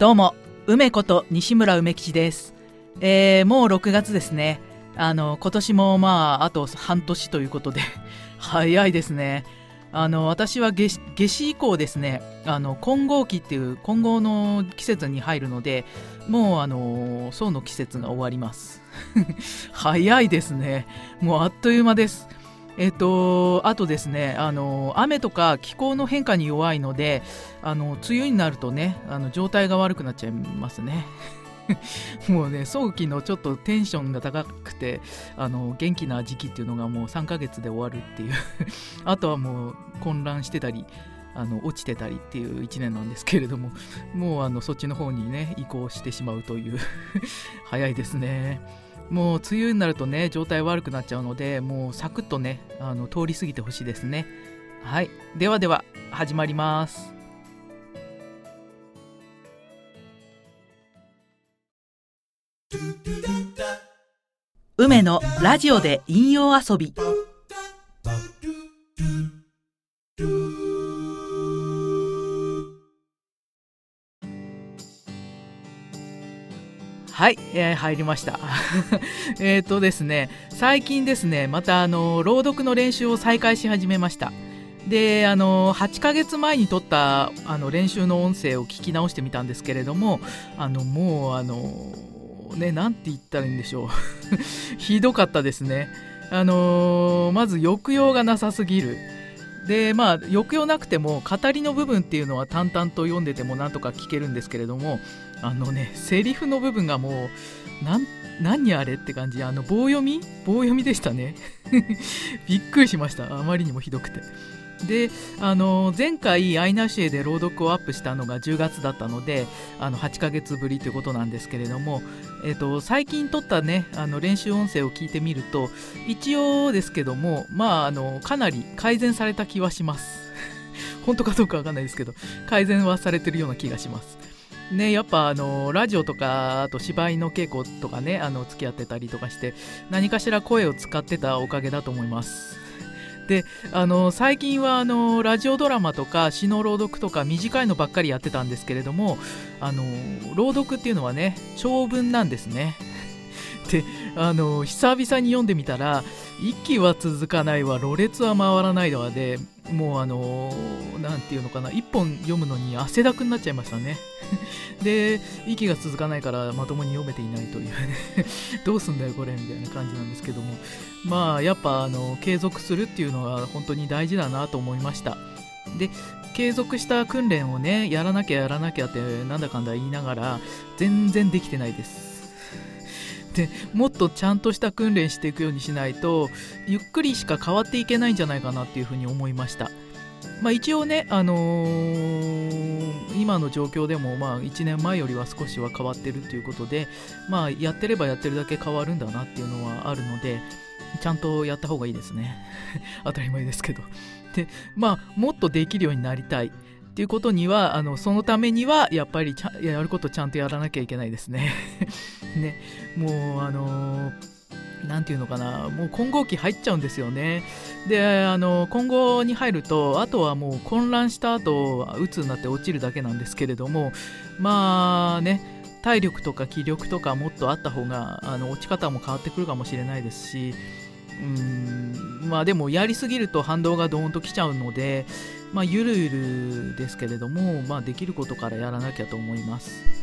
どうも梅こと西村梅吉です、えー、もう6月ですね。あの今年もまああと半年ということで 早いですね。あの私は夏至以降ですね。あの混合期っていう混合の季節に入るのでもうあの層の季節が終わります。早いですね。もうあっという間です。えっと、あとですねあの雨とか気候の変化に弱いのであの梅雨になるとねあの状態が悪くなっちゃいますね。もうね早期のちょっとテンションが高くてあの元気な時期っていうのがもう3ヶ月で終わるっていう。あとはもう混乱してたりあの落ちてたりっていう1年なんですけれどももうあのそっちの方にね移行してしまうという。早いですね。もう梅雨になるとね状態悪くなっちゃうのでもうサクッとねあの通り過ぎてほしいですね。はい。ではでは始まります。梅のラジオで引用遊び。はい、えー、入りました。えっとですね、最近ですね、またあの朗読の練習を再開し始めました。で、あの8ヶ月前に撮ったあの練習の音声を聞き直してみたんですけれども、あのもうあのね、なんて言ったらいいんでしょう。ひどかったですね。あのまず抑揚がなさすぎる。でまあ抑揚なくても語りの部分っていうのは淡々と読んでてもなんとか聞けるんですけれどもあのねセリフの部分がもうなん何あれって感じ。あの棒読み？棒読みでしたね。びっくりしました。あまりにもひどくて。であの前回アイナシエで朗読をアップしたのが10月だったのであの8ヶ月ぶりということなんですけれども、えっと、最近撮ったねあの練習音声を聞いてみると一応ですけどもまああのかなり改善された気はします。本当かどうかわかんないですけど改善はされてるような気がします。ね、やっぱあのラジオとかあと芝居の稽古とかねあの付き合ってたりとかして何かしら声を使ってたおかげだと思います。であの最近はあのラジオドラマとか詩の朗読とか短いのばっかりやってたんですけれどもあの朗読っていうのはね長文なんですね。であの久々に読んでみたら息は続かないわろれつは回らないわでもうあの何て言うのかな1本読むのに汗だくになっちゃいましたね。で息が続かないからまともに読めていないというね。どうすんだよこれみたいな感じなんですけども。まあやっぱあの継続するっていうのが本当に大事だなと思いました。で継続した訓練をねやらなきゃやらなきゃってなんだかんだ言いながら全然できてないです。でもっとちゃんとした訓練していくようにしないとゆっくりしか変わっていけないんじゃないかなっていうふうに思いました。まあ、一応ね、あのー、今の状況でも、まあ、1年前よりは少しは変わってるということで、まあ、やってればやってるだけ変わるんだなっていうのはあるのでちゃんとやった方がいいですね。当たり前ですけど。でまあもっとできるようになりたい。っていうことにはあのそのためにはやっぱりやることちゃんとやらなきゃいけないですね。ね。もうあのー何て言うのかな。もう混合期入っちゃうんですよね。であの混合に入るとあとはもう混乱した後鬱になって落ちるだけなんですけれどもまあね。体力とか気力とかもっとあった方があの落ち方も変わってくるかもしれないですしうんまあでもやりすぎると反動がドーンときちゃうのでまあゆるゆるですけれどもまあできることからやらなきゃと思います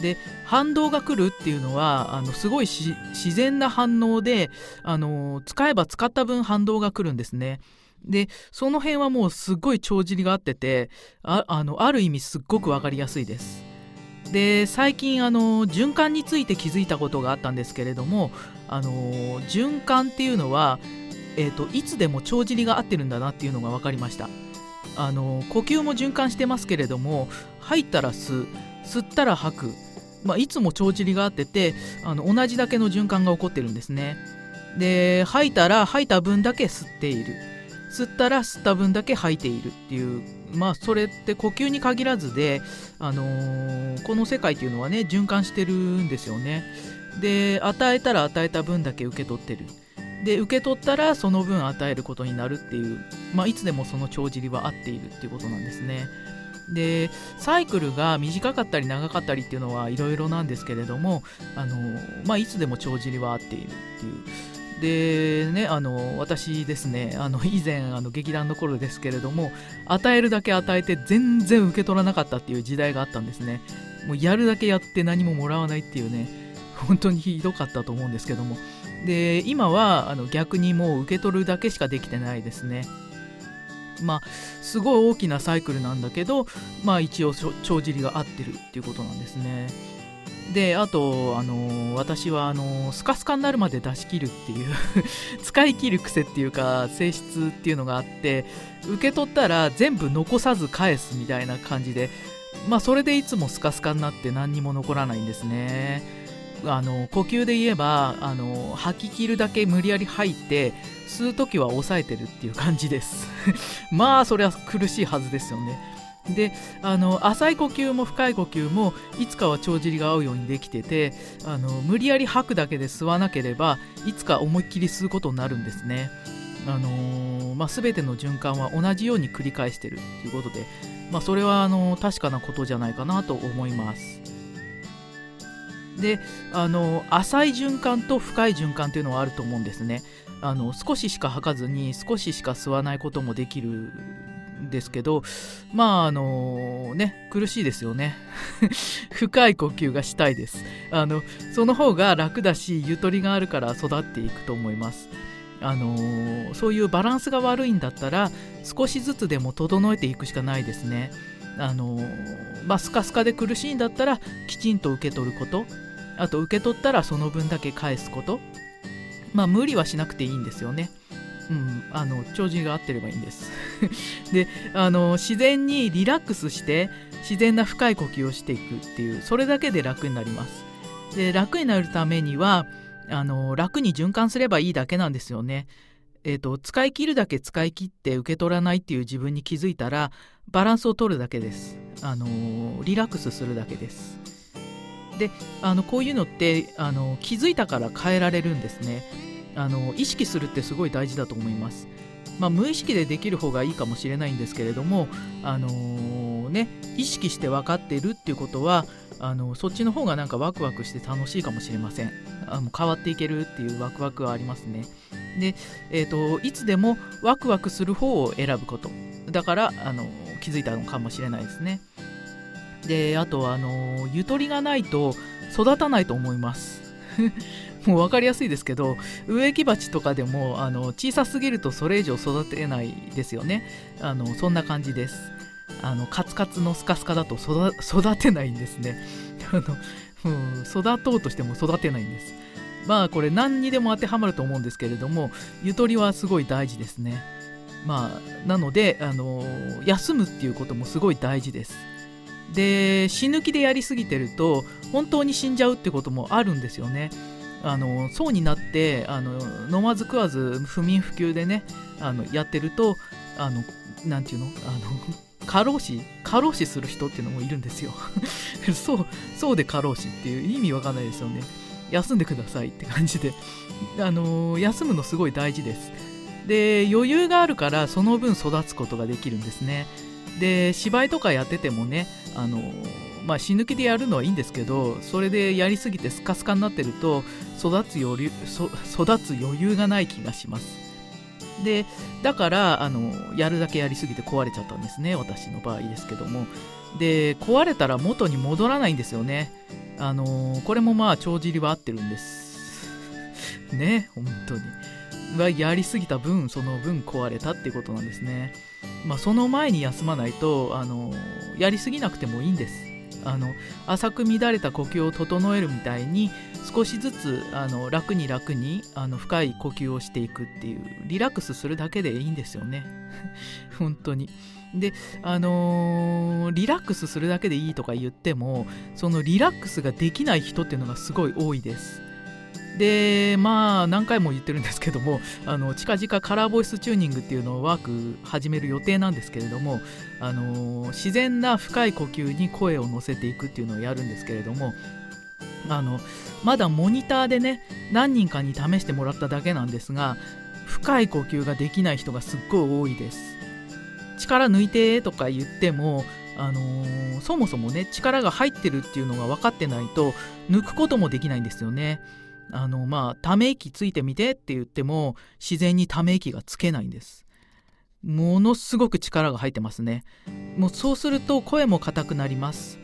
で反動が来るっていうのはあのすごい自然な反応であの使えば使った分反動が来るんですね。でその辺はもうすっごい帳尻が合っててああのある意味すっごく分かりやすいです。で最近あの循環について気づいたことがあったんですけれどもあの循環っていうのは、えーと、いつでも帳尻が合ってるんだなっていうのが分かりました。あの呼吸も循環してますけれども入ったら吸う吸ったら吐く。まあ、いつも帳尻があっててあの同じだけの循環が起こってるんですね。で吐いたら吐いた分だけ吸っている。吸ったら吸った分だけ吐いているっていうまあそれって呼吸に限らずで、あのー、この世界っていうのはね循環してるんですよね。で与えたら与えた分だけ受け取ってる。で受け取ったらその分与えることになるっていう、まあ、いつでもその帳尻は合っているっていうことなんですね。でサイクルが短かったり長かったりっていうのはいろいろなんですけれどもあの、まあ、いつでも帳尻は合っているっていう。でねあの私ですねあの以前あの劇団の頃ですけれども与えるだけ与えて全然受け取らなかったっていう時代があったんですね。もうやるだけやって何ももらわないっていうね本当にひどかったと思うんですけども。で今はあの逆にもう受け取るだけしかできてないですね。まあすごい大きなサイクルなんだけどまあ一応帳尻が合ってるっていうことなんですね。であと、あの私はあのスカスカになるまで出し切るっていう 使い切る癖っていうか性質っていうのがあって受け取ったら全部残さず返すみたいな感じでまあそれでいつもスカスカになって何にも残らないんですね。あの呼吸で言えばあの吐き切るだけ無理やり吐いて吸う時は抑えてるっていう感じです まあそれは苦しいはずですよねであの浅い呼吸も深い呼吸もいつかは帳尻が合うようにできててあの無理やり吐くだけで吸わなければいつか思いっきり吸うことになるんですね。あのー、まあ、全ての循環は同じように繰り返してるということで、まあ、それはあの確かなことじゃないかなと思います。であの浅い循環と深い循環というのはあると思うんですね。あの少ししか吐かずに少ししか吸わないこともできるんですけどまああのね苦しいですよね。深い呼吸がしたいです。あのその方が楽だしゆとりがあるから育っていくと思います。あのそういうバランスが悪いんだったら少しずつでも整えていくしかないですね。あのまあスカスカで苦しいんだったらきちんと受け取ること。あと受け取ったらその分だけ返すこと。まあ無理はしなくていいんですよね。うん、あの帳尻が合ってればいいんです。であの自然にリラックスして自然な深い呼吸をしていくっていうそれだけで楽になります。で楽になるためにはあの楽に循環すればいいだけなんですよね。えーと、使い切るだけ使い切って受け取らないっていう自分に気づいたらバランスを取るだけです、あのリラックスするだけです。であのこういうのってあの気づいたから変えられるんですね。あの意識するってすごい大事だと思います。まあ、無意識でできる方がいいかもしれないんですけれども、あのー、ね、意識して分かっているっていうことはあのそっちの方がなんかワクワクして楽しいかもしれません。あの変わっていけるっていうワクワクはありますね。で、えーと、いつでもワクワクする方を選ぶこと。だからあの気づいたのかもしれないですね。であとあのゆとりがないと育たないと思います。もう分かりやすいですけど植木鉢とかでもあの小さすぎるとそれ以上育てないですよね。あのそんな感じです。あのカツカツのスカスカだと育てないんですね。あの、うん、育とうとしても育てないんです。まあこれ何にでも当てはまると思うんですけれどもゆとりはすごい大事ですね。まあなのであの休むっていうこともすごい大事です。で死ぬ気でやりすぎてると本当に死んじゃうってこともあるんですよね。あの層になってあの飲まず食わず不眠不休でねあのやってるとあのなていうの？あの過労死？過労死する人っていうのもいるんですよ。そうそうで過労死っていう意味わかんないですよね。休んでくださいって感じで。あの休むのすごい大事です。で余裕があるからその分育つことができるんですね。で芝居とかやっててもねあのまあ、死ぬ気でやるのはいいんですけどそれでやりすぎてスカスカになってると育つ余裕育つ余裕がない気がします。でだからあのやるだけやりすぎて壊れちゃったんですね私の場合ですけども。で壊れたら元に戻らないんですよね。あのこれもまあ帳尻は合ってるんです。ね本当に。はやりすぎた分その分壊れたってことなんですね。まあその前に休まないとあのやりすぎなくてもいいんです。あの浅く乱れた呼吸を整えるみたいに少しずつあの楽に楽にあの深い呼吸をしていくっていうリラックスするだけでいいんですよね。本当に。であのー、リラックスするだけでいいとか言ってもそのリラックスができない人っていうのがすごい多いです。でまあ何回も言ってるんですけども あの近々カラーボイスチューニングっていうのをワーク始める予定なんですけれどもあの自然な深い呼吸に声を乗せていくっていうのをやるんですけれどもあのまだモニターでね何人かに試してもらっただけなんですが深い呼吸ができない人がすっごい多いです力抜いてとか言ってもあのー、そもそもね力が入ってるっていうのが分かってないと抜くこともできないんですよね。あのまあため息ついてみてって言っても自然にため息がつけないんです。ものすごく力が入ってますね。もうそうすると声も硬くなります。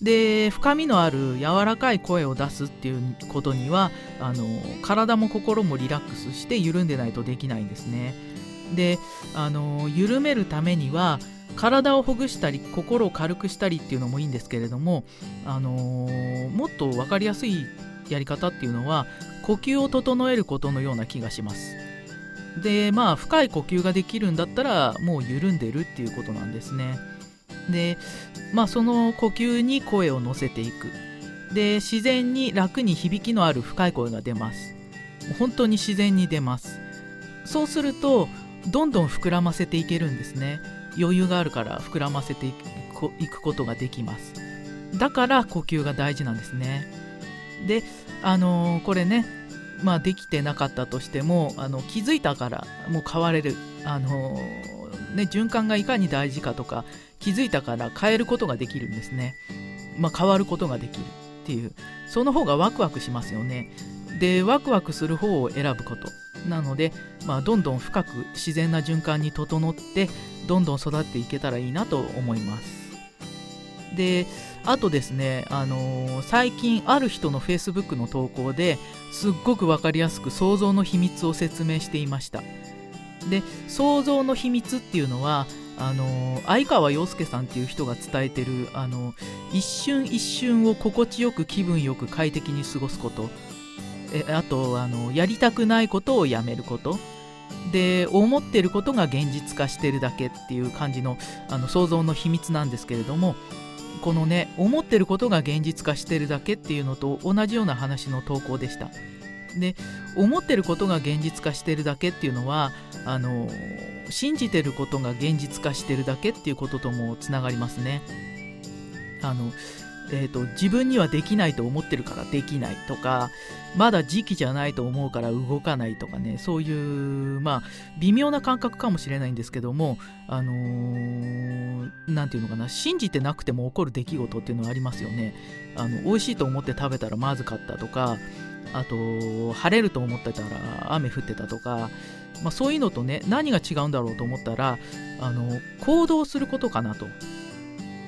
で深みのある柔らかい声を出すっていうことにはあの体も心もリラックスして緩んでないとできないんですね。であの緩めるためには体をほぐしたり心を軽くしたりっていうのもいいんですけれども、あのもっと分かりやすいやり方っていうのは呼吸を整えることのような気がします。でまあ深い呼吸ができるんだったらもう緩んでるっていうことなんですね。でまあその呼吸に声を乗せていく。で自然に楽に響きのある深い声が出ます。本当に自然に出ます。そうするとどんどん膨らませていけるんですね。余裕があるから膨らませていくことができます。だから呼吸が大事なんですね。であのー、これねまあできてなかったとしてもあの気づいたからもう変われるあのー、ね循環がいかに大事かとか気づいたから変えることができるんですね。まあ、変わることができるっていうその方がワクワクしますよね。でワクワクする方を選ぶことなので、まあ、どんどん深く自然な循環に整ってどんどん育っていけたらいいなと思います。であとですね、あのー、最近ある人の Facebook の投稿ですっごく分かりやすく想像の秘密を説明していました。で想像の秘密っていうのはあの相川洋介さんっていう人が伝えてるあの一瞬一瞬を心地よく気分よく快適に過ごすことえあとあのやりたくないことをやめることで思ってることが現実化してるだけっていう感じのあの想像の秘密なんですけれどもこのね思ってることが現実化してるだけっていうのと同じような話の投稿でしたで思ってることが現実化してるだけっていうのはあの信じてることが現実化してるだけっていうことともつながりますね。あのえーと、自分にはできないと思ってるからできないとかまだ時期じゃないと思うから動かないとかねそういうまあ微妙な感覚かもしれないんですけどもあのー、て言うのかな信じてなくても起こる出来事っていうのはありますよね。あの美味しいと思って食べたらまずかったとかあと晴れると思ってたら雨降ってたとかまあ、そういうのとね何が違うんだろうと思ったらあの行動することかなと。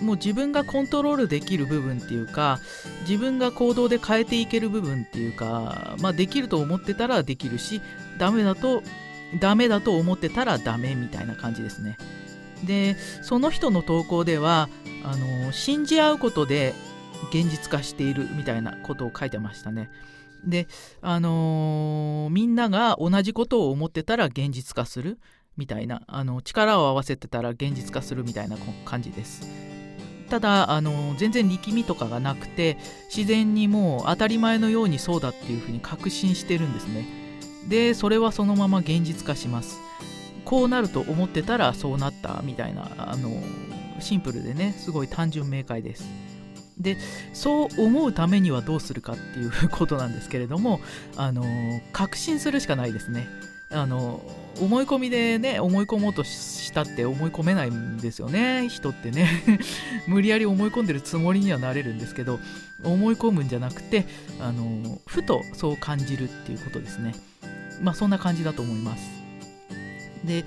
もう自分がコントロールできる部分っていうか自分が行動で変えていける部分っていうか、まあ、できると思ってたらできるしダメだとダメだと思ってたらダメみたいな感じですねでその人の投稿ではあの信じ合うことで現実化しているみたいなことを書いてましたねで、あのー、みんなが同じことを思ってたら現実化するみたいな、あの力を合わせてたら現実化するみたいな感じです。ただ、あの全然力みとかがなくて自然にもう当たり前のようにそうだっていうふうに確信してるんですね。でそれはそのまま現実化します。こうなると思ってたらそうなったみたいなあのシンプルでねすごい単純明快です。でそう思うためにはどうするかっていうことなんですけれどもあの確信するしかないですねあの思い込みでね思い込もうとしたって思い込めないんですよね。人ってね。無理やり思い込んでるつもりにはなれるんですけど思い込むんじゃなくてあのふとそう感じるっていうことですね。まあそんな感じだと思います。で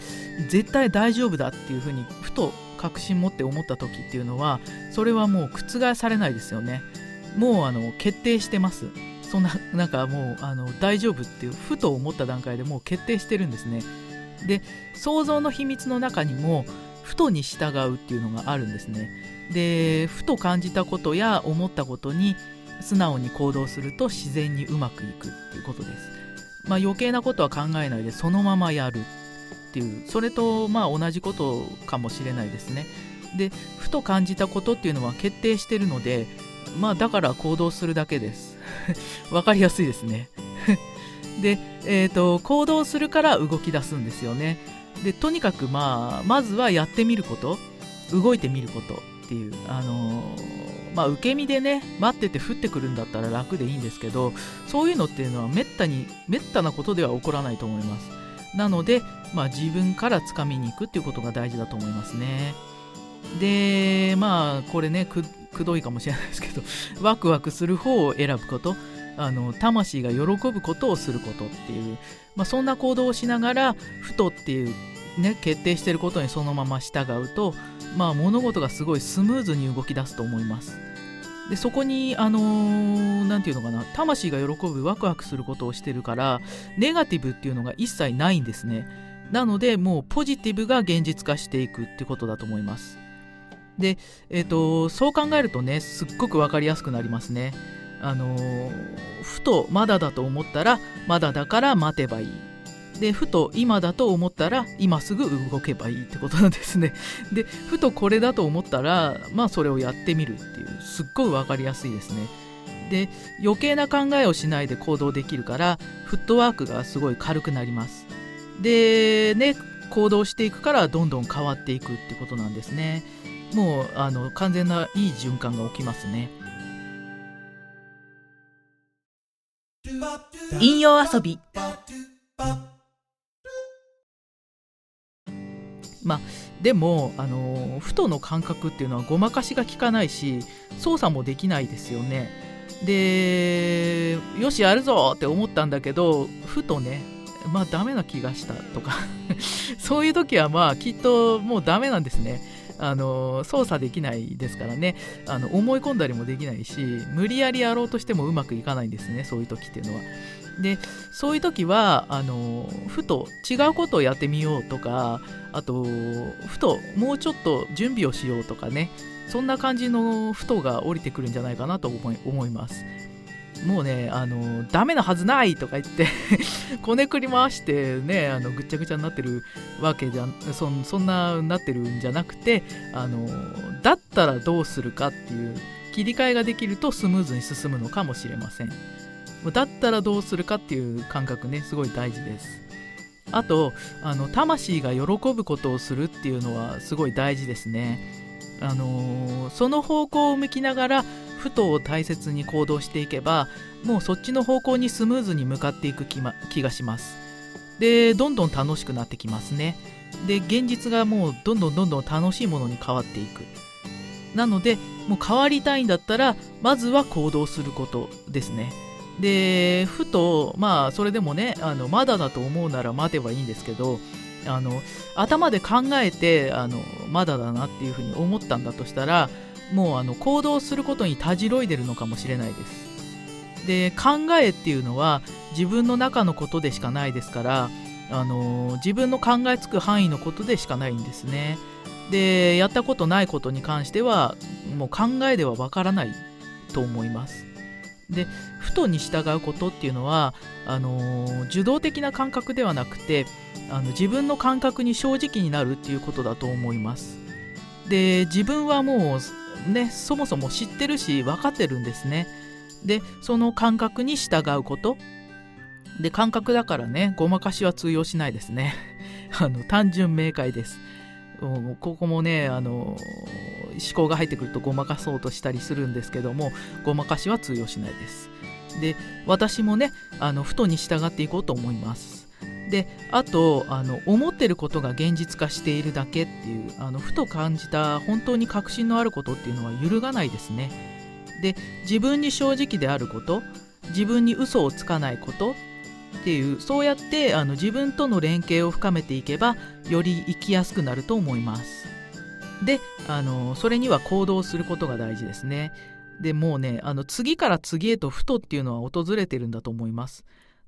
絶対大丈夫だっていうふうにふと確信持って思った時っていうのはそれはもう覆されないですよね。もうあの決定してます。そんな なんかもうあの大丈夫っていうふと思った段階でもう決定してるんですね。で想像の秘密の中にもふとに従うっていうのがあるんですね。でふと感じたことや思ったことに素直に行動すると自然にうまくいくっていうことです。まあ余計なことは考えないでそのままやるっていう。それとまあ同じことかもしれないですね。でふと感じたことっていうのは決定してるのでまあだから行動するだけです。わかりやすいですね。で、えーと、行動するから動き出すんですよね。でとにかくまあまずはやってみること。動いてみることっていうあのー、まあ受け身でね待ってて降ってくるんだったら楽でいいんですけどそういうのっていうのはめったにめったなことでは起こらないと思います。なので、まあ、自分から掴みに行くっていうことが大事だと思いますね。でまあこれねくどいかもしれないですけど ワクワクする方を選ぶことあの魂が喜ぶことをすることっていう、まあ、そんな行動をしながらふとっていうね決定してることにそのまま従うと、まあ、物事がすごいスムーズに動き出すと思います。でそこにあの何、ー、て言うのかな魂が喜ぶワクワクすることをしてるからネガティブっていうのが一切ないんですねなのでもうポジティブが現実化していくってことだと思いますで、えーと、そう考えるとねすっごく分かりやすくなりますね。あのー、ふとまだだと思ったらまだだから待てばいい。でふと今だと思ったら今すぐ動けばいいってことなんですね。でふとこれだと思ったらまあそれをやってみるっていうすっごい分かりやすいですね。で余計な考えをしないで行動できるからフットワークがすごい軽くなります。でね行動していくからどんどん変わっていくってことなんですね。もうあの完全ないい循環が起きますね。引用遊び。まあでもあのふとの感覚っていうのはごまかしが効かないし操作もできないですよね。でよしやるぞって思ったんだけどふとねまあダメな気がしたとか。そういう時はまあきっともうダメなんですねあの操作できないですからね。あの思い込んだりもできないし無理やりやろうとしてもうまくいかないんですねそういう時っていうのは。でそういう時はあのふと違うことをやってみようとかあとふともうちょっと準備をしようとかね。そんな感じのふとが降りてくるんじゃないかなと思い思います。もうねあのダメなはずないとか言って こねくり回してねあのぐっちゃぐちゃになってるわけじゃそそんななってるんじゃなくてあのだったらどうするかっていう切り替えができるとスムーズに進むのかもしれません。だったらどうするかっていう感覚ねすごい大事です。あとあの魂が喜ぶことをするっていうのはすごい大事ですね。あの、その方向を向きながらふとを大切に行動していけばもうそっちの方向にスムーズに向かっていく気,、ま、気がします。でどんどん楽しくなってきますね。で現実がもうどんどんどんどん楽しいものに変わっていく。なのでもう変わりたいんだったらまずは行動することですね。でふとまあそれでもねあのまだだと思うなら待てばいいんですけどあの頭で考えてあのまだだなっていうふうに思ったんだとしたらもうあの行動することにたじろいでるのかもしれないです。で考えっていうのは自分の中のことでしかないですからあの自分の考えつく範囲のことでしかないんですね。でやったことないことに関してはもう考えではわからないと思います。でふとに従うことっていうのはあの、受動的な感覚ではなくてあの自分の感覚に正直になるっていうことだと思いますで自分はもうねそもそも知ってるし分かってるんですね。でその感覚に従うこと。で感覚だからねごまかしは通用しないですね。あの単純明快です。ここもねあの思考が入ってくるとごまかそうとしたりするんですけどもごまかしは通用しないです。で私もねあのふとに従っていこうと思います。であとあの思ってることが現実化しているだけっていうあのふと感じた本当に確信のあることっていうのは揺るがないですね。で自分に正直であること自分に嘘をつかないことっていうそうやってあの自分との連携を深めていけばより生きやすくなると思います。であのそれには行動することが大事ですね。でもうねあの次から次へとふとっていうのは訪れてるんだと思います。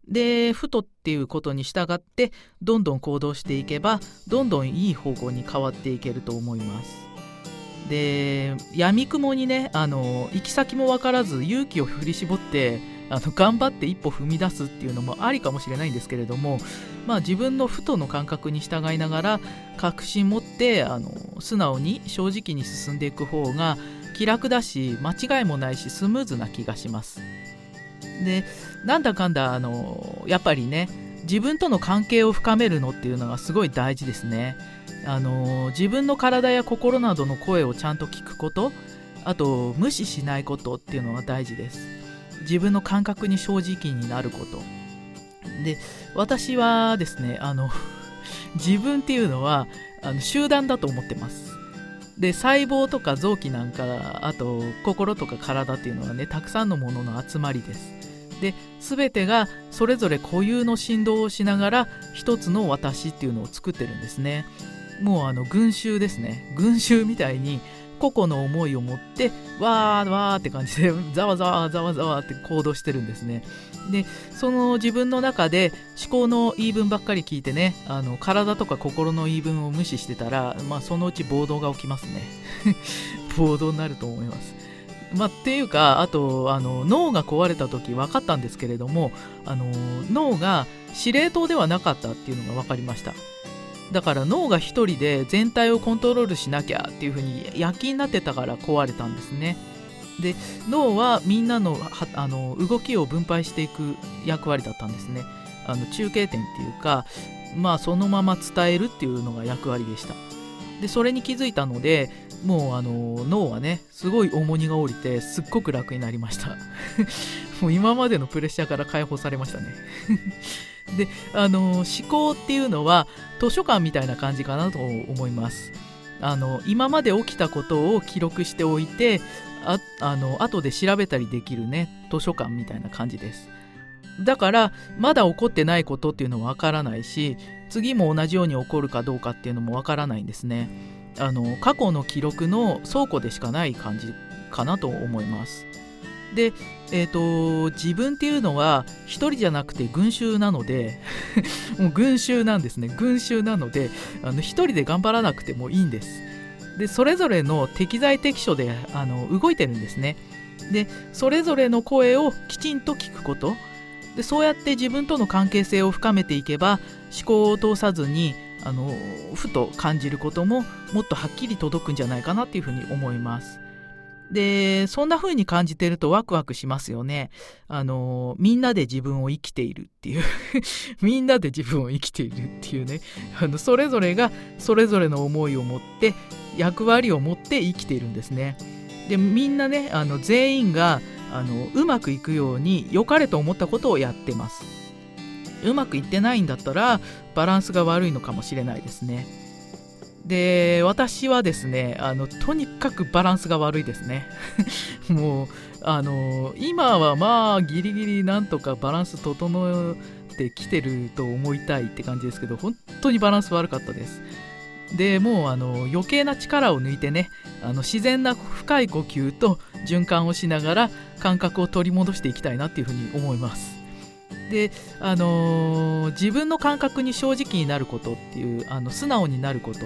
でふとっていうことに従ってどんどん行動していけばどんどんいい方向に変わっていけると思いますで闇雲にねあの行き先も分からず勇気を振り絞ってあの頑張って一歩踏み出すっていうのもありかもしれないんですけれども、まあ、自分のふとの感覚に従いながら確信持ってあの素直に正直に進んでいく方が気楽だし間違いもないしスムーズな気がします。でなんだかんだあのやっぱりね自分との関係を深めるのっていうのがすごい大事ですね。あの自分の体や心などの声をちゃんと聞くことあと無視しないことっていうのは大事です。自分の感覚に正直になることで私はですねあの 自分っていうのはあの集団だと思ってますで細胞とか臓器なんかあと心とか体っていうのはねたくさんのものの集まりですで全てがそれぞれ固有の振動をしながら一つの私っていうのを作ってるんですね。もうあの群衆ですね。群衆みたいに個々の思いを持ってわーわーって感じでざわざわざわざわって行動してるんですね。でその自分の中で思考の言い分ばっかり聞いてねあの体とか心の言い分を無視してたら、まあ、そのうち暴動が起きますね。暴動になると思います。まあ、っていうかあとあの脳が壊れた時分かったんですけれどもあの脳が司令塔ではなかったっていうのが分かりました。だから脳が一人で全体をコントロールしなきゃっていうふうに躍起になってたから壊れたんですね。で脳はみんなのあの動きを分配していく役割だったんですね。あの中継点っていうかまあそのまま伝えるっていうのが役割でした。でそれに気づいたのでもうあの脳はねすごい重荷が下りてすっごく楽になりました。もう今までのプレッシャーから解放されましたね。であの思考っていうのは図書館みたいな感じかなと思います。あの今まで起きたことを記録しておいてああの後で調べたりできるね図書館みたいな感じです。だからまだ起こってないことっていうのはわからないし次も同じように起こるかどうかっていうのもわからないんですね。あの過去の記録の倉庫でしかない感じかなと思います。で、えーと、自分っていうのは1人じゃなくて群衆なので もう群衆なんですね。群衆なのであの1人で頑張らなくてもいいんです。でそれぞれの適材適所であの動いてるんですね。でそれぞれの声をきちんと聞くこと。でそうやって自分との関係性を深めていけば思考を通さずにあのふと感じることももっとはっきり届くんじゃないかなっていうふうに思いますで、そんな風に感じてるとワクワクしますよね。あの、みんなで自分を生きているっていう みんなで自分を生きているっていうね。あの、それぞれがそれぞれの思いを持って、役割を持って生きているんですね。で、みんなね、あの、全員が、あの、うまくいくように良かれと思ったことをやってます。うまくいってないんだったら、バランスが悪いのかもしれないですね。で私はですねあのとにかくバランスが悪いですね。もうあの今はまあギリギリなんとかバランス整ってきてると思いたいって感じですけど本当にバランス悪かったです。でもうあの余計な力を抜いてねあの自然な深い呼吸と循環をしながら感覚を取り戻していきたいなっていうふうに思います。であのー、自分の感覚に正直になることっていうあの素直になること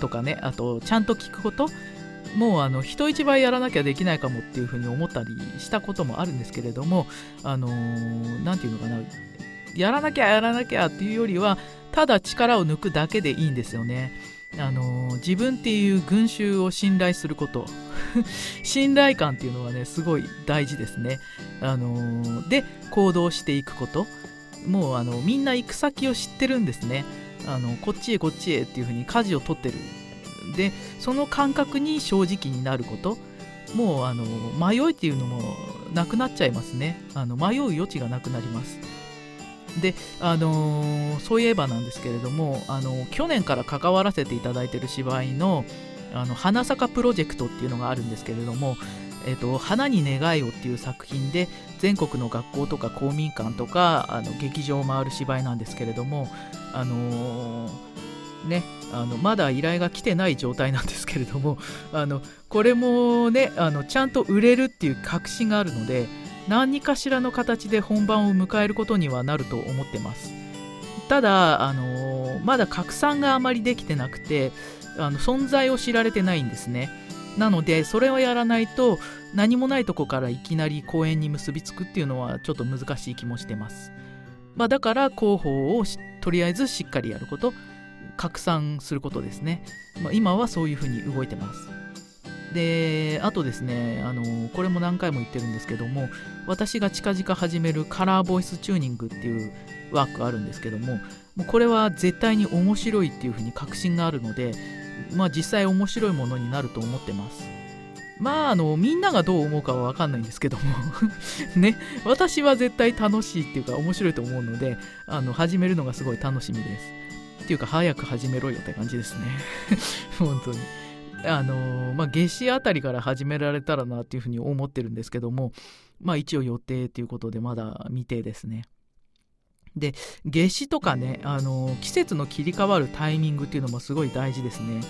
とかねあとちゃんと聞くこともうあの人一倍やらなきゃできないかもっていうふうに思ったりしたこともあるんですけれどもあの何、ー、て言うのかなやらなきゃやらなきゃっていうよりはただ力を抜くだけでいいんですよね。あの、自分っていう群衆を信頼すること。信頼感っていうのはねすごい大事ですね。あの、で行動していくこと。もうあのみんな行く先を知ってるんですね。あのこっちへこっちへっていう風に舵を取ってる。でその感覚に正直になること。もうあの迷いっていうのもなくなっちゃいますね。あの迷う余地がなくなります。であのー、そういえばなんですけれどもあの去年から関わらせていただいている芝居のあの花坂プロジェクトっていうのがあるんですけれどもえーと、花に願いをっていう作品で全国の学校とか公民館とかあの劇場を回る芝居なんですけれども、あのー、ね、あのまだ依頼が来てない状態なんですけれどもあのこれもねあのちゃんと売れるっていう確信があるので何かしらの形で本番を迎えることにはなると思ってます。ただ、あの、まだ拡散があまりできてなくてあの存在を知られてないんですね。なのでそれをやらないと何もないとこからいきなり公演に結びつくっていうのはちょっと難しい気もしてます、まあ、だから広報をとりあえずしっかりやること。拡散することですね、まあ、今はそういうふうに動いてます。であとですねあのこれも何回も言ってるんですけども私が近々始めるカラーボイスチューニングっていうワークあるんですけどももうこれは絶対に面白いっていうふうに確信があるのでまあ実際面白いものになると思ってます。まああのみんながどう思うかは分かんないんですけども ね私は絶対楽しいっていうか面白いと思うのであの始めるのがすごい楽しみです。っていうか早く始めろよって感じですね。本当に。あのまあ、夏至あたりから始められたらなっていうふうに思ってるんですけども、まあ、一応予定ということでまだ未定ですね。で夏至とかねあの季節の切り替わるタイミングっていうのもすごい大事ですね。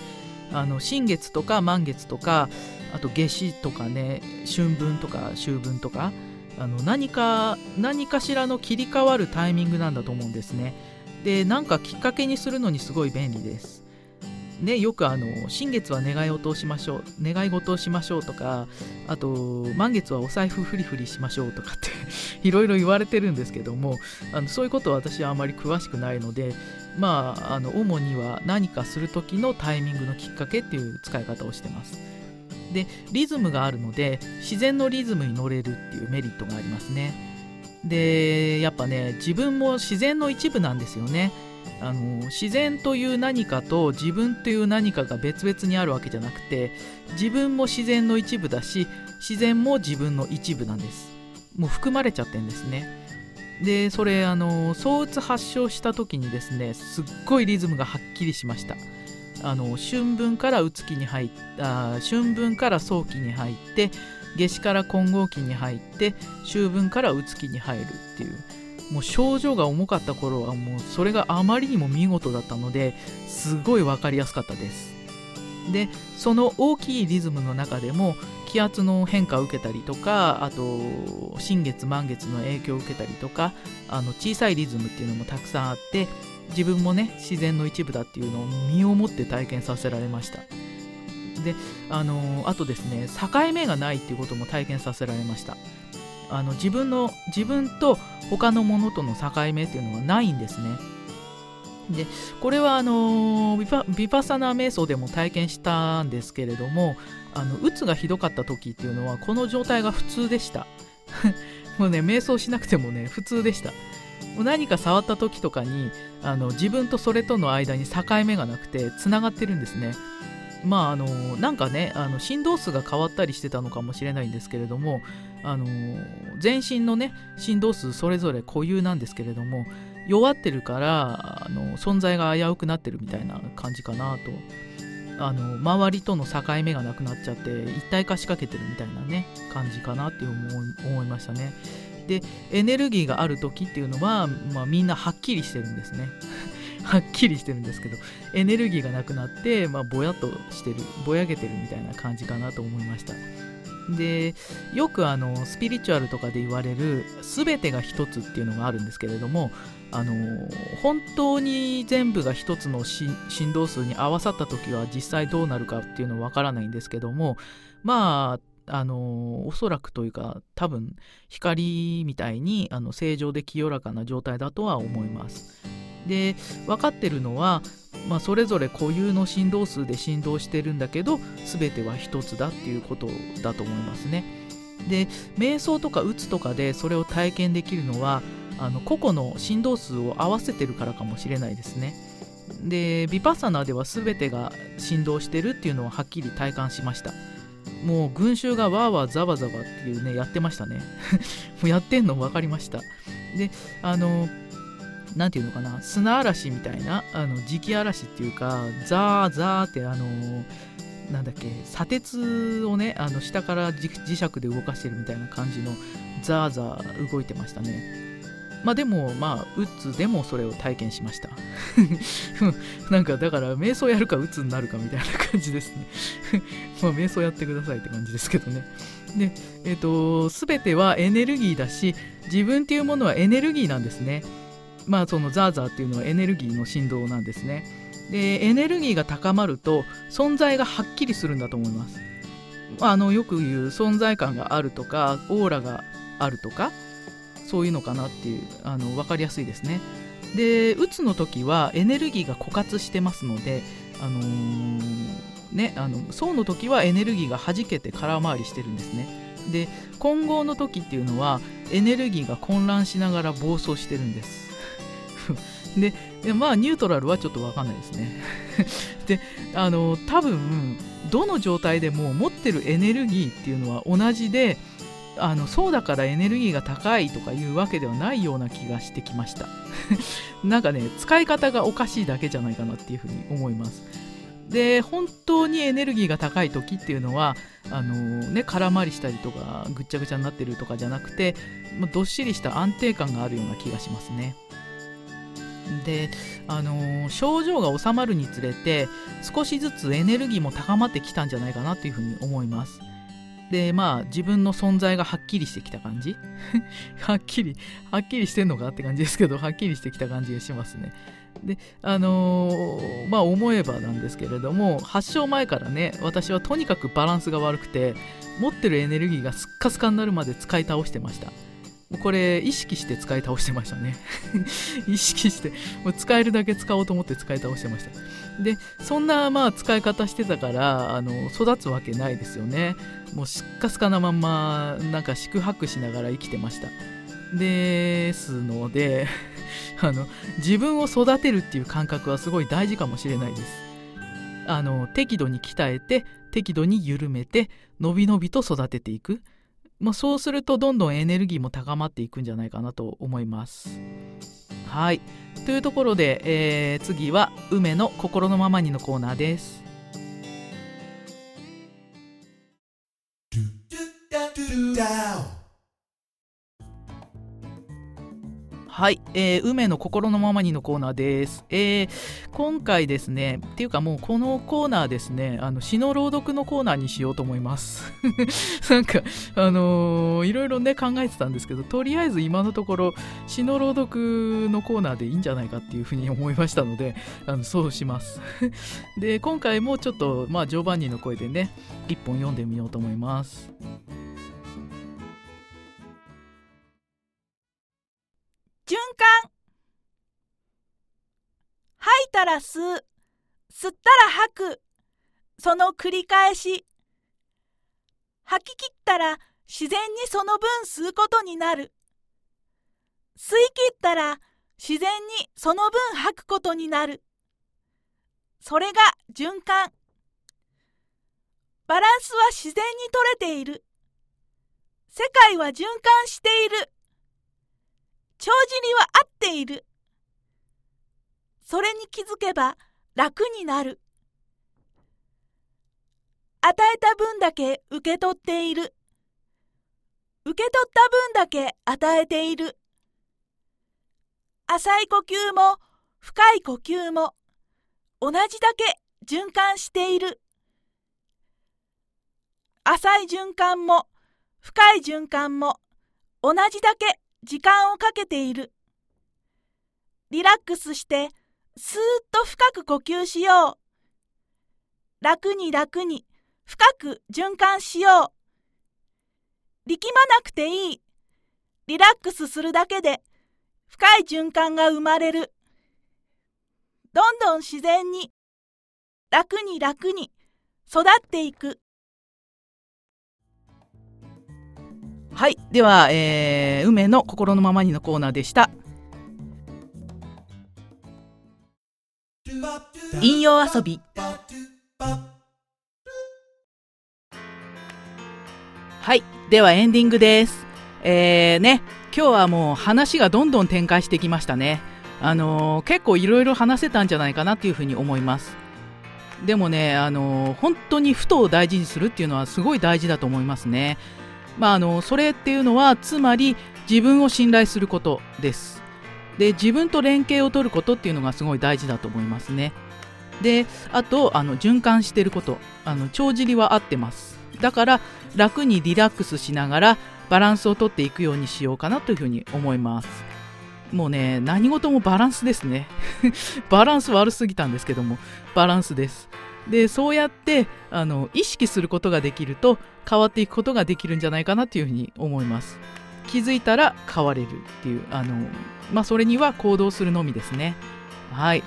あの新月とか満月とかあと夏至とかね春分とか秋分とかあの何か何かしらの切り替わるタイミングなんだと思うんですね。でなんかきっかけにするのにすごい便利です。ね、よくあの新月は願い事をしましょう願い事をしましょうとかあと満月はお財布フリフリしましょうとかって いろいろ言われてるんですけどもあのそういうことは私はあまり詳しくないのでまああの主には何かする時のタイミングのきっかけっていう使い方をしてます。でリズムがあるので自然のリズムに乗れるっていうメリットがありますね。でやっぱね自分も自然の一部なんですよね。あの自然という何かと自分という何かが別々にあるわけじゃなくて自分も自然の一部だし自然も自分の一部なんです。もう含まれちゃってんですね。でそれあの躁うつ発症した時にですねすっごいリズムがはっきりしました。あの春分からうつ期に入った春分から早期に入って夏至から混合期に入って秋分からうつ期に入るっていう。もう症状が重かった頃はもうそれがあまりにも見事だったのですごい分かりやすかったです。でその大きいリズムの中でも気圧の変化を受けたりとかあと新月満月の影響を受けたりとかあの小さいリズムっていうのもたくさんあって自分もね自然の一部だっていうのを身をもって体験させられました。であのあとですね境目がないっていうことも体験させられました。あの自分の自分と他のものとの境目っていうのはないんですね。でこれはあのビパパサナ瞑想でも体験したんですけれどもあのうつがひどかった時っていうのはこの状態が普通でした。もうね瞑想しなくてもね普通でした。何か触った時とかにあの自分とそれとの間に境目がなくてつながってるんですね。まああのなんかねあの振動数が変わったりしてたのかもしれないんですけれどもあの全身のね振動数それぞれ固有なんですけれども弱ってるからあの存在が危うくなってるみたいな感じかなと。あの周りとの境目がなくなっちゃって一体化しかけてるみたいなね感じかなっていう思いましたね。でエネルギーがある時っていうのは、まあ、みんなはっきりしてるんですね。はっきりしてるんですけどエネルギーがなくなって、まあ、ぼやっとしてるぼやけてるみたいな感じかなと思いました。でよくあのスピリチュアルとかで言われる全てが一つっていうのがあるんですけれどもあの本当に全部が一つの振動数に合わさった時は実際どうなるかっていうのはわからないんですけどもまああのおそらくというか多分光みたいにあの正常で清らかな状態だとは思います。で分かってるのは、まあ、それぞれ固有の振動数で振動してるんだけど全ては一つだっていうことだと思いますね。で瞑想とかうつとかでそれを体験できるのはあの個々の振動数を合わせてるからかもしれないですね。でビパサナでは全てが振動してるっていうのをはっきり体感しました。もう群衆がわーわーざわざわっていうねやってましたね。もうやってんの分かりました。であの何て言うのかな砂嵐みたいなあの磁気嵐っていうかザーザーってあのなんだっけ砂鉄をねあの下から磁石で動かしてるみたいな感じのザーザー動いてましたね。まあでもまあうつでもそれを体験しました。なんかだから瞑想やるかうつになるかみたいな感じですね。まあ瞑想やってくださいって感じですけどね。でえっ、ー、と全てはエネルギーだし自分っていうものはエネルギーなんですね。まあそのザーザーっていうのはエネルギーの振動なんですね。でエネルギーが高まると存在がはっきりするんだと思います。あのよく言う存在感があるとかオーラがあるとかそういうのかなっていうあの分かりやすいですね。でうつの時はエネルギーが枯渇してますのであのー、ねあの層の時はエネルギーが弾けて空回りしてるんですね。で混合の時っていうのはエネルギーが混乱しながら暴走してるんです。でまあニュートラルはちょっと分かんないですね。であの多分どの状態でも持ってるエネルギーっていうのは同じであのそうだからエネルギーが高いとかいうわけではないような気がしてきました。なんかね使い方がおかしいだけじゃないかなっていうふうに思います。で本当にエネルギーが高い時っていうのはあのね空回りしたりとかぐっちゃぐちゃになってるとかじゃなくてどっしりした安定感があるような気がしますね。であの症状が治まるにつれて少しずつエネルギーも高まってきたんじゃないかなというふうに思います。でまあ自分の存在がはっきりしてきた感じ？はっきりはっきりしてんのかって感じですけどはっきりしてきた感じがしますね。であのー、まあ思えばなんですけれども発症前からね私はとにかくバランスが悪くて持ってるエネルギーがスッカスカになるまで使い倒してましたこれ意識して使い倒してましたね。意識してもう使えるだけ使おうと思って使い倒してました。でそんなまあ使い方してたからあの育つわけないですよね。もうしっかすかなまんまなんか四苦八苦しながら生きてました。ですので あの自分を育てるっていう感覚はすごい大事かもしれないです。あの適度に鍛えて適度に緩めてのびのびと育てていく、まあ、そうするとどんどんエネルギーも高まっていくんじゃないかなと思います。はい。というところで、えー、次は梅の心のままにのコーナーです。はい、えー、梅の心のままにのコーナーです。えー、今回ですね、っていうかもうこのコーナーですね、あの詩の朗読のコーナーにしようと思います。なんか、あのー、いろいろね考えてたんですけど、とりあえず今のところ詩の朗読のコーナーでいいんじゃないかっていうふうに思いましたので、あのそうします。で、今回もちょっと、まあ、ジョバンニの声でね、一本読んでみようと思います。循環吐いたら吸う吸ったら吐くその繰り返し吐き切ったら自然にその分吸うことになる。吸い切ったら自然にその分吐くことになる。それが循環。バランスは自然に取れている。世界は循環している。帳尻は合っている。それに気づけば楽になる。与えた分だけ受け取っている。受け取った分だけ与えている。浅い呼吸も深い呼吸も同じだけ循環している。浅い循環も深い循環も同じだけ時間をかけている。リラックスして、スーッと深く呼吸しよう。楽に楽に、深く循環しよう。力まなくていい。リラックスするだけで、深い循環が生まれる。どんどん自然に、楽に楽に育っていく。はい。では、えー、梅の心のままにのコーナーでした。引用遊び。はい。では、エンディングです。えー、ね、今日はもう話がどんどん展開してきましたね。あのー、結構いろいろ話せたんじゃないかなっていうふうに思います。でもね、あのー、本当にふとを大事にするっていうのはすごい大事だと思いますね。まあ、あのそれっていうのはつまり自分を信頼することです。で自分と連携を取ることっていうのがすごい大事だと思いますね。であとあの循環してることあの帳尻は合ってます。だから楽にリラックスしながらバランスをとっていくようにしようかなというふうに思います。もうね何事もバランスですね。バランス悪すぎたんですけどもバランスです。でそうやってあの意識することができると変わっていくことができるんじゃないかなというふうに思います。気づいたら変われるっていうあのまあそれには行動するのみですね。はい。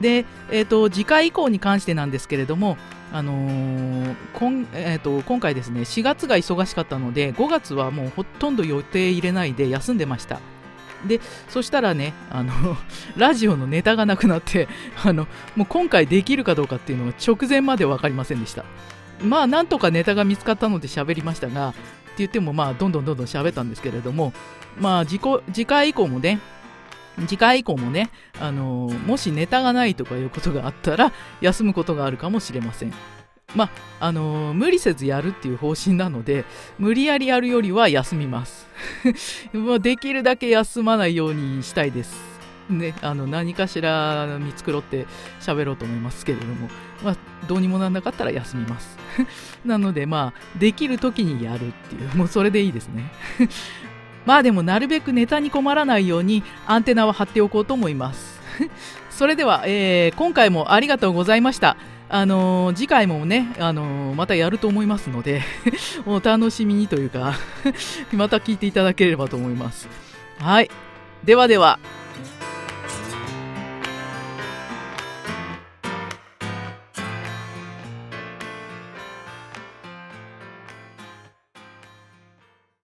で、えーと、次回以降に関してなんですけれども、あのーこんえーと、今回ですね4月が忙しかったので5月はもうほとんど予定入れないで休んでました。でそしたらねあの ラジオのネタがなくなってあのもう今回できるかどうかっていうのは直前まで分かりませんでしたまあなんとかネタが見つかったので喋りましたがって言ってもまあどんどんどんどん喋ったんですけれどもまあ次次回以降もね次回以降もね、あの、もしネタがないとかいうことがあったら休むことがあるかもしれません。まあ、のー、無理せずやるっていう方針なので、無理やりやるよりは休みます。できるだけ休まないようにしたいです。ね、あの何かしら見繕って喋ろうと思いますけれども、まあ、どうにもなんなかったら休みます。なので、まあ、できる時にやるっていう、もうそれでいいですね。まあでも、なるべくネタに困らないようにアンテナは張っておこうと思います。それでは、えー、今回もありがとうございました。あの、次回もね、あの、またやると思いますので お楽しみにというか また聞いていただければと思います。はい。ではでは。